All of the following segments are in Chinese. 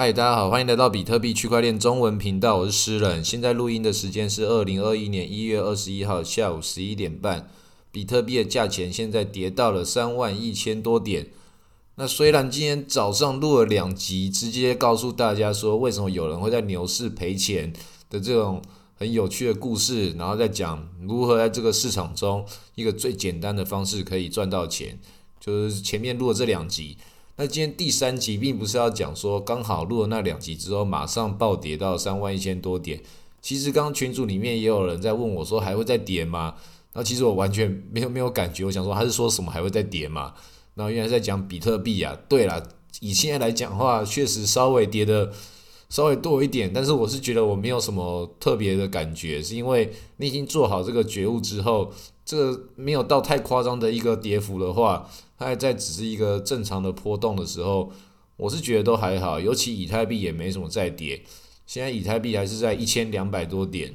嗨，大家好，欢迎来到比特币区块链中文频道，我是诗人。现在录音的时间是二零二一年一月二十一号下午十一点半。比特币的价钱现在跌到了三万一千多点。那虽然今天早上录了两集，直接告诉大家说为什么有人会在牛市赔钱的这种很有趣的故事，然后再讲如何在这个市场中一个最简单的方式可以赚到钱，就是前面录了这两集。那今天第三集并不是要讲说刚好录了那两集之后马上暴跌到三万一千多点。其实刚刚群组里面也有人在问我说还会再跌吗？那其实我完全没有没有感觉。我想说他是说什么还会再跌吗？然后原来在讲比特币啊。对了，以现在来讲话，确实稍微跌的稍微多一点。但是我是觉得我没有什么特别的感觉，是因为你已经做好这个觉悟之后，这个没有到太夸张的一个跌幅的话。它还在只是一个正常的波动的时候，我是觉得都还好，尤其以太币也没什么在跌，现在以太币还是在一千两百多点，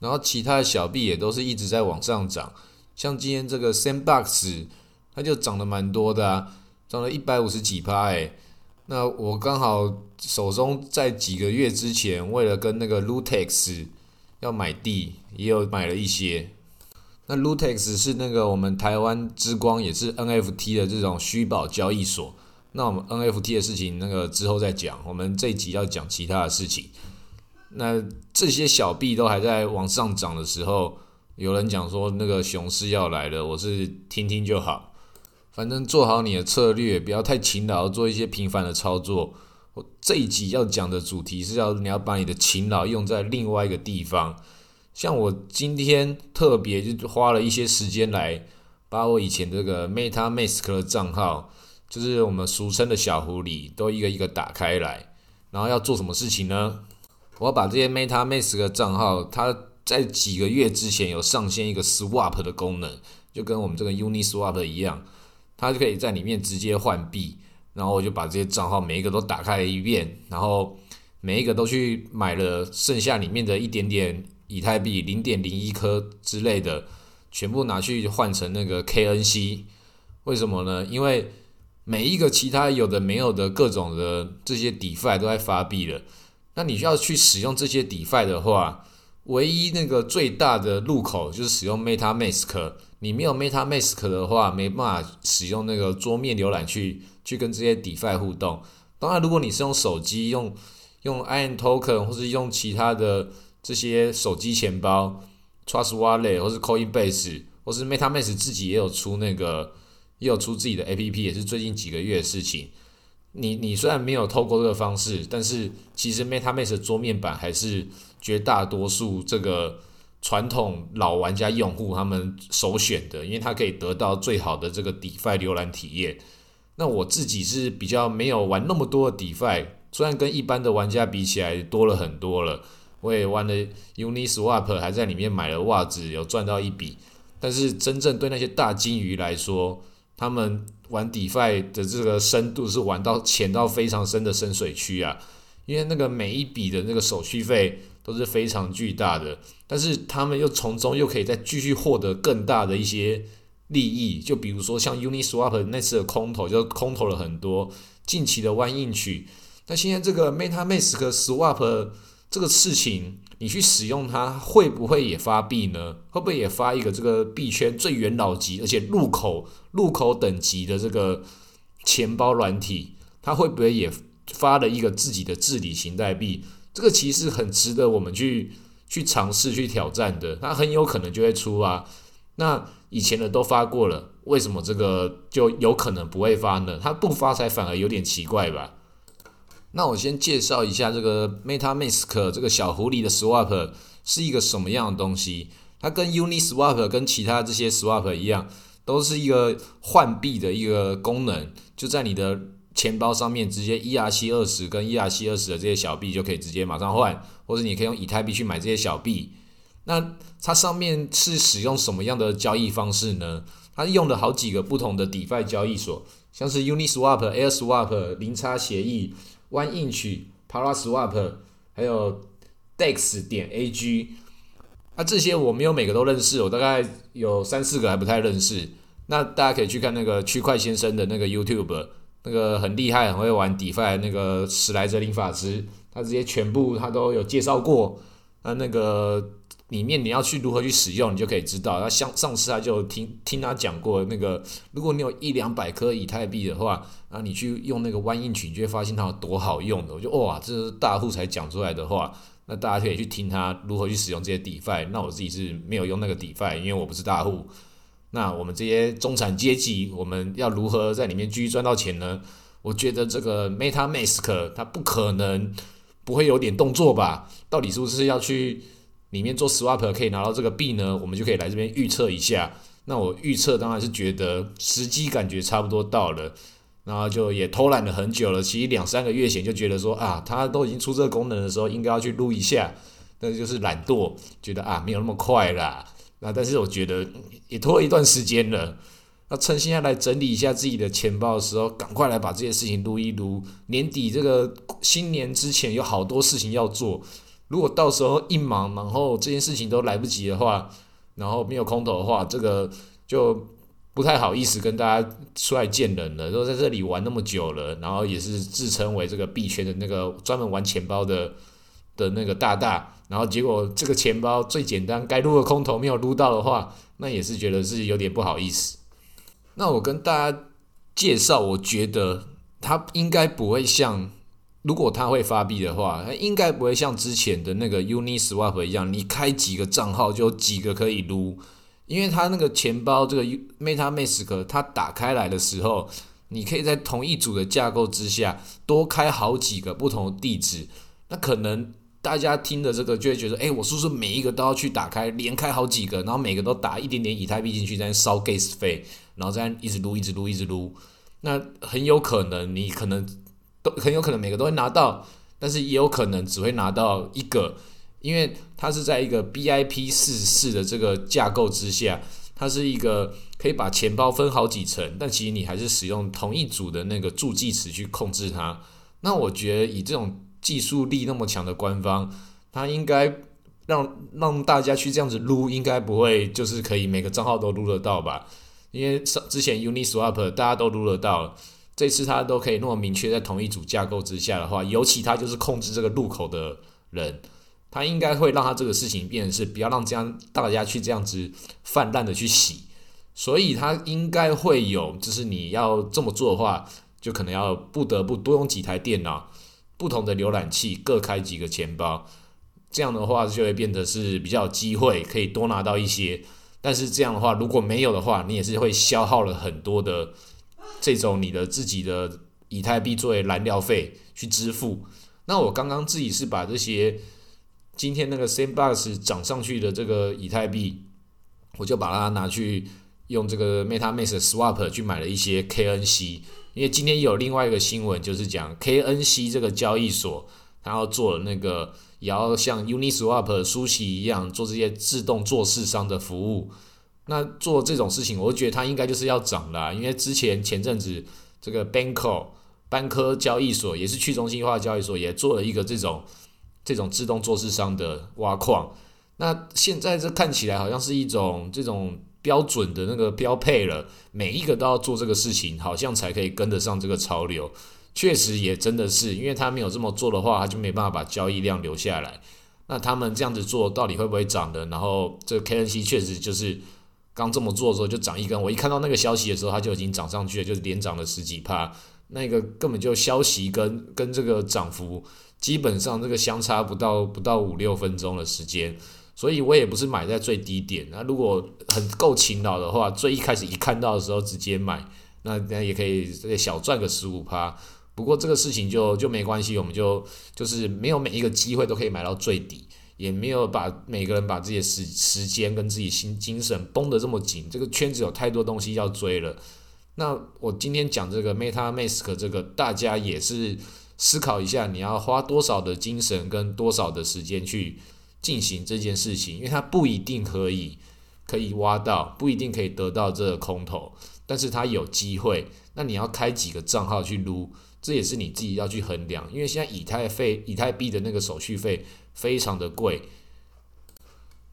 然后其他的小币也都是一直在往上涨，像今天这个 Sandbox 它就涨得蛮多的啊，涨了一百五十几趴诶。那我刚好手中在几个月之前为了跟那个 Lutex 要买地，也有买了一些。那 Lutex 是那个我们台湾之光，也是 NFT 的这种虚宝交易所。那我们 NFT 的事情，那个之后再讲。我们这一集要讲其他的事情。那这些小币都还在往上涨的时候，有人讲说那个熊市要来了，我是听听就好。反正做好你的策略，不要太勤劳，做一些频繁的操作。我这一集要讲的主题是要你要把你的勤劳用在另外一个地方。像我今天特别就花了一些时间来把我以前这个 MetaMask 的账号，就是我们俗称的小狐狸，都一个一个打开来，然后要做什么事情呢？我要把这些 MetaMask 的账号，它在几个月之前有上线一个 Swap 的功能，就跟我们这个 Uniswap 一样，它就可以在里面直接换币，然后我就把这些账号每一个都打开了一遍，然后每一个都去买了剩下里面的一点点。以太币零点零一颗之类的，全部拿去换成那个 KNC，为什么呢？因为每一个其他有的没有的各种的这些 DeFi 都在发币了，那你需要去使用这些 DeFi 的话，唯一那个最大的入口就是使用 MetaMask。你没有 MetaMask 的话，没办法使用那个桌面浏览去去跟这些 DeFi 互动。当然，如果你是用手机用用 I N Token 或是用其他的。这些手机钱包，Trust Wallet 或是 Coinbase 或是 MetaMask 自己也有出那个，也有出自己的 APP，也是最近几个月的事情。你你虽然没有透过这个方式，但是其实 MetaMask 桌面版还是绝大多数这个传统老玩家用户他们首选的，因为它可以得到最好的这个 DeFi 浏览体验。那我自己是比较没有玩那么多的 DeFi，虽然跟一般的玩家比起来多了很多了。我也玩了 Uniswap，还在里面买了袜子，有赚到一笔。但是真正对那些大金鱼来说，他们玩 DeFi 的这个深度是玩到潜到非常深的深水区啊！因为那个每一笔的那个手续费都是非常巨大的，但是他们又从中又可以再继续获得更大的一些利益。就比如说像 Uniswap 那次的空投，就空投了很多近期的弯印曲。那现在这个 MetaMask Swap。这个事情，你去使用它，会不会也发币呢？会不会也发一个这个币圈最元老级，而且入口入口等级的这个钱包软体？它会不会也发了一个自己的治理型代币？这个其实很值得我们去去尝试去挑战的。它很有可能就会出啊。那以前的都发过了，为什么这个就有可能不会发呢？它不发才反而有点奇怪吧？那我先介绍一下这个 MetaMask 这个小狐狸的 Swap 是一个什么样的东西。它跟 Uniswap 跟其他这些 Swap 一样，都是一个换币的一个功能，就在你的钱包上面直接 ERC 二十跟 ERC 二十的这些小币就可以直接马上换，或者你可以用以太币去买这些小币。那它上面是使用什么样的交易方式呢？它用了好几个不同的 DeFi 交易所，像是 Uniswap、AirSwap、零差协议。One Inch、Paraswap，还有 Dex 点 AG，那这些我没有每个都认识，我大概有三四个还不太认识。那大家可以去看那个区块先生的那个 YouTube，那个很厉害、很会玩 DeFi 那个史莱哲林法师，他这些全部他都有介绍过。那那个里面你要去如何去使用，你就可以知道。那像上次他就听听他讲过，那个如果你有一两百颗以太币的话，那，你去用那个弯印曲，你就会发现它有多好用的。我就哇，这是大户才讲出来的话。那大家可以去听他如何去使用这些 DeFi。那我自己是没有用那个 DeFi，因为我不是大户。那我们这些中产阶级，我们要如何在里面继续赚到钱呢？我觉得这个 MetaMask 它不可能不会有点动作吧？到底是不是要去里面做 Swap 可以拿到这个币呢？我们就可以来这边预测一下。那我预测当然是觉得时机感觉差不多到了，然后就也偷懒了很久了。其实两三个月前就觉得说啊，它都已经出这个功能的时候，应该要去录一下，但就是懒惰，觉得啊没有那么快啦。那但是我觉得也拖了一段时间了，那趁现在来整理一下自己的钱包的时候，赶快来把这些事情撸一撸。年底这个新年之前有好多事情要做，如果到时候一忙，然后这件事情都来不及的话，然后没有空投的话，这个就不太好意思跟大家出来见人了。都在这里玩那么久了，然后也是自称为这个币圈的那个专门玩钱包的。的那个大大，然后结果这个钱包最简单，该撸的空头没有撸到的话，那也是觉得是有点不好意思。那我跟大家介绍，我觉得它应该不会像，如果它会发币的话，它应该不会像之前的那个 Uniswap 一样，你开几个账号就几个可以撸，因为它那个钱包这个 MetaMask 它打开来的时候，你可以在同一组的架构之下多开好几个不同的地址，那可能。大家听的这个就会觉得，哎，我是不是每一个都要去打开，连开好几个，然后每个都打一点点以太币进去，在烧 gas 费，然后再一直撸，一直撸，一直撸。那很有可能你可能都很有可能每个都会拿到，但是也有可能只会拿到一个，因为它是在一个 BIP 四四的这个架构之下，它是一个可以把钱包分好几层，但其实你还是使用同一组的那个助记词去控制它。那我觉得以这种。技术力那么强的官方，他应该让让大家去这样子撸，应该不会就是可以每个账号都撸得到吧？因为之前 Uniswap 大家都撸得到，这次他都可以那么明确在同一组架构之下的话，尤其他就是控制这个入口的人，他应该会让他这个事情变成是不要让这样大家去这样子泛滥的去洗，所以他应该会有，就是你要这么做的话，就可能要不得不多用几台电脑。不同的浏览器各开几个钱包，这样的话就会变得是比较有机会可以多拿到一些。但是这样的话，如果没有的话，你也是会消耗了很多的这种你的自己的以太币作为燃料费去支付。那我刚刚自己是把这些今天那个 Sandbox 涨上去的这个以太币，我就把它拿去用这个 MetaMask Swap 去买了一些 KNC。因为今天有另外一个新闻，就是讲 KNC 这个交易所，它要做了那个，也要像 Uniswap、舒淇一样做这些自动做市商的服务。那做这种事情，我觉得它应该就是要涨啦。因为之前前阵子这个 Banko 班科交易所也是去中心化交易所，也做了一个这种这种自动做市商的挖矿。那现在这看起来好像是一种这种。标准的那个标配了，每一个都要做这个事情，好像才可以跟得上这个潮流。确实也真的是，因为他没有这么做的话，他就没办法把交易量留下来。那他们这样子做，到底会不会涨的？然后这 KNC 确实就是刚这么做的时候就涨一根，我一看到那个消息的时候，它就已经涨上去了，就是连涨了十几帕。那个根本就消息跟跟这个涨幅基本上这个相差不到不到五六分钟的时间。所以我也不是买在最低点，那如果很够勤劳的话，最一开始一看到的时候直接买，那那也可以小赚个十五趴。不过这个事情就就没关系，我们就就是没有每一个机会都可以买到最底，也没有把每个人把自己的时时间跟自己心精神绷得这么紧。这个圈子有太多东西要追了。那我今天讲这个 Meta Mask 这个，大家也是思考一下，你要花多少的精神跟多少的时间去。进行这件事情，因为它不一定可以可以挖到，不一定可以得到这个空头，但是它有机会。那你要开几个账号去撸，这也是你自己要去衡量。因为现在以太费、以太币的那个手续费非常的贵。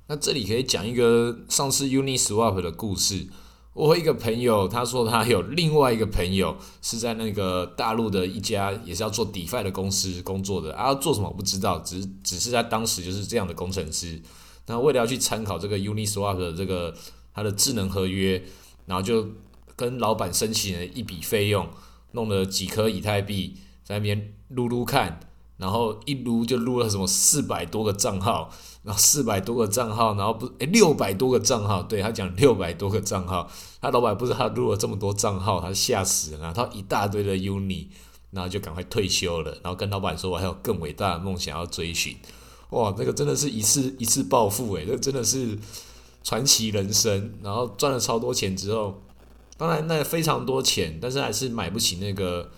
那这里可以讲一个上次 Uniswap 的故事。我一个朋友他说他有另外一个朋友是在那个大陆的一家也是要做 DeFi 的公司工作的，啊，做什么我不知道，只只是在当时就是这样的工程师。那为了要去参考这个 Uniswap 的这个它的智能合约，然后就跟老板申请了一笔费用，弄了几颗以太币在那边撸撸看。然后一撸就撸了什么四百多个账号，然后四百多个账号，然后不诶六百多个账号，对他讲六百多个账号，他老板不知道他撸了这么多账号，他吓死人了，他一大堆的 uni，然后就赶快退休了，然后跟老板说我还有更伟大的梦想要追寻，哇，那个真的是一次一次暴富诶，这真的是传奇人生，然后赚了超多钱之后，当然那非常多钱，但是还是买不起那个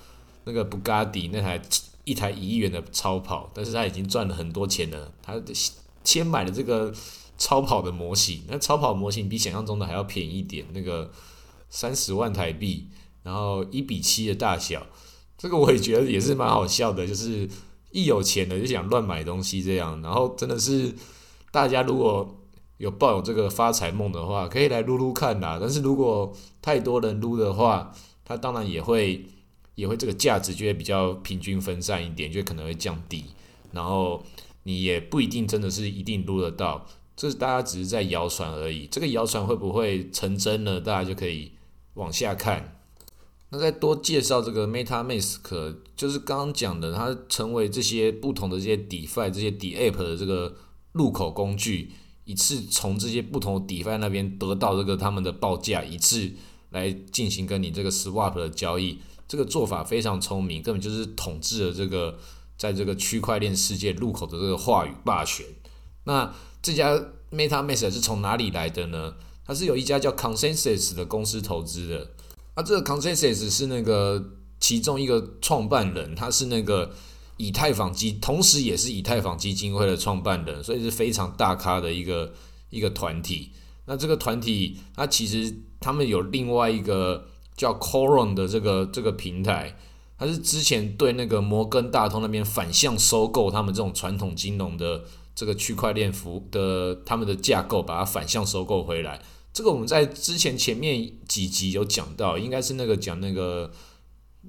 那个布加迪那台。一台一亿元的超跑，但是他已经赚了很多钱了。他先买了这个超跑的模型，那超跑模型比想象中的还要便宜一点，那个三十万台币，然后一比七的大小，这个我也觉得也是蛮好笑的。就是一有钱的就想乱买东西这样，然后真的是大家如果有抱有这个发财梦的话，可以来撸撸看啦。但是如果太多人撸的话，他当然也会。也会这个价值就会比较平均分散一点，就可能会降低，然后你也不一定真的是一定录得到，这是大家只是在谣传而已。这个谣传会不会成真呢？大家就可以往下看。那再多介绍这个 MetaMask，就是刚刚讲的，它成为这些不同的这些 DeFi、这些 DApp 的这个入口工具，一次从这些不同的 DeFi 那边得到这个他们的报价，一次来进行跟你这个 Swap 的交易。这个做法非常聪明，根本就是统治了这个在这个区块链世界入口的这个话语霸权。那这家 MetaMask 是从哪里来的呢？它是有一家叫 Consensus 的公司投资的。那，这个 Consensus 是那个其中一个创办人，他是那个以太坊基，同时也是以太坊基金会的创办人，所以是非常大咖的一个一个团体。那这个团体，它其实他们有另外一个。叫 Coron 的这个这个平台，它是之前对那个摩根大通那边反向收购他们这种传统金融的这个区块链服的他们的架构，把它反向收购回来。这个我们在之前前面几集有讲到，应该是那个讲那个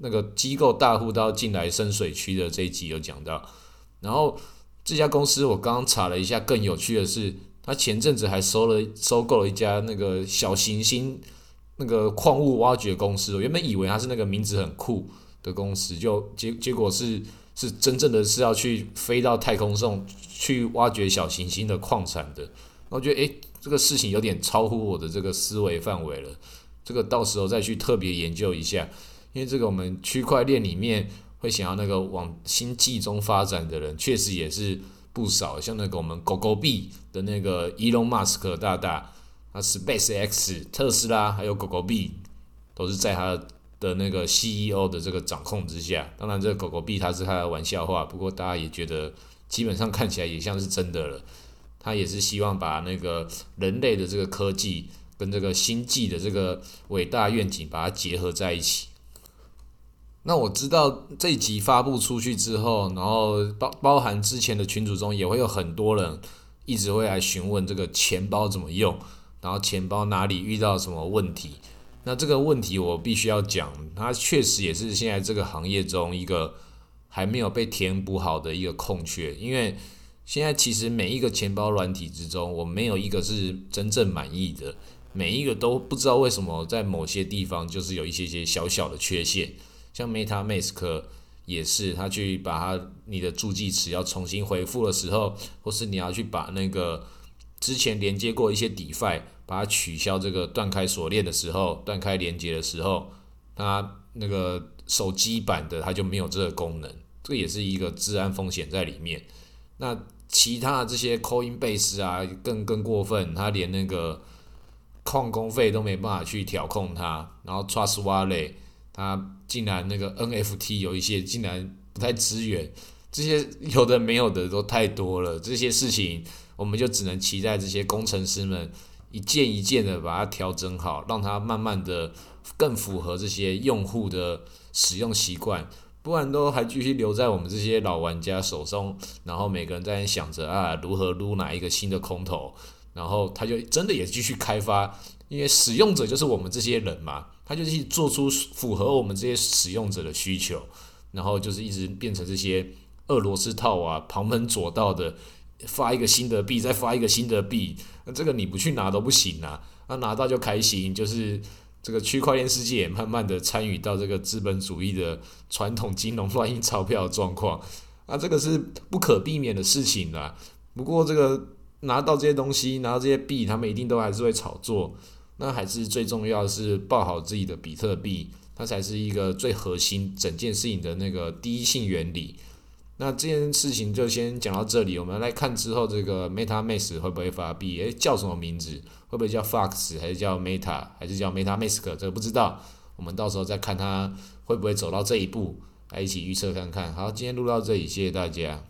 那个机构大户都要进来深水区的这一集有讲到。然后这家公司我刚刚查了一下，更有趣的是，他前阵子还收了收购了一家那个小行星。那个矿物挖掘公司，我原本以为它是那个名字很酷的公司，就结结果是是真正的是要去飞到太空上去挖掘小行星的矿产的。我觉得诶，这个事情有点超乎我的这个思维范围了。这个到时候再去特别研究一下，因为这个我们区块链里面会想要那个往星际中发展的人，确实也是不少。像那个我们狗狗币的那个伊隆马斯克大大。那 Space X、特斯拉还有狗狗币，都是在他的那个 CEO 的这个掌控之下。当然，这个狗狗币它是开的玩笑话，不过大家也觉得基本上看起来也像是真的了。他也是希望把那个人类的这个科技跟这个星际的这个伟大愿景把它结合在一起。那我知道这一集发布出去之后，然后包包含之前的群组中也会有很多人一直会来询问这个钱包怎么用。然后钱包哪里遇到什么问题？那这个问题我必须要讲，它确实也是现在这个行业中一个还没有被填补好的一个空缺。因为现在其实每一个钱包软体之中，我没有一个是真正满意的，每一个都不知道为什么在某些地方就是有一些些小小的缺陷。像 MetaMask 也是，他去把它你的助记词要重新回复的时候，或是你要去把那个。之前连接过一些 DeFi，把它取消这个断开锁链的时候，断开连接的时候，它那个手机版的它就没有这个功能，这也是一个治安风险在里面。那其他这些 Coinbase 啊，更更过分，它连那个矿工费都没办法去调控它，然后 Trust Wallet 它竟然那个 NFT 有一些竟然不太支援，这些有的没有的都太多了，这些事情。我们就只能期待这些工程师们一件一件的把它调整好，让它慢慢的更符合这些用户的使用习惯，不然都还继续留在我们这些老玩家手中，然后每个人在想着啊如何撸哪一个新的空投，然后他就真的也继续开发，因为使用者就是我们这些人嘛，他就去做出符合我们这些使用者的需求，然后就是一直变成这些俄罗斯套啊，旁门左道的发一个新的币，再发一个新的币，那这个你不去拿都不行啊，那拿到就开心，就是这个区块链世界也慢慢的参与到这个资本主义的传统金融乱印钞票的状况，那这个是不可避免的事情啦。不过这个。拿到这些东西，拿到这些币，他们一定都还是会炒作。那还是最重要的是抱好自己的比特币，它才是一个最核心整件事情的那个第一性原理。那这件事情就先讲到这里，我们来看之后这个 MetaMask 会不会发币？诶，叫什么名字？会不会叫 Fox 还是叫 Meta 还是叫 MetaMask？这个不知道，我们到时候再看它会不会走到这一步，来一起预测看看。好，今天录到这里，谢谢大家。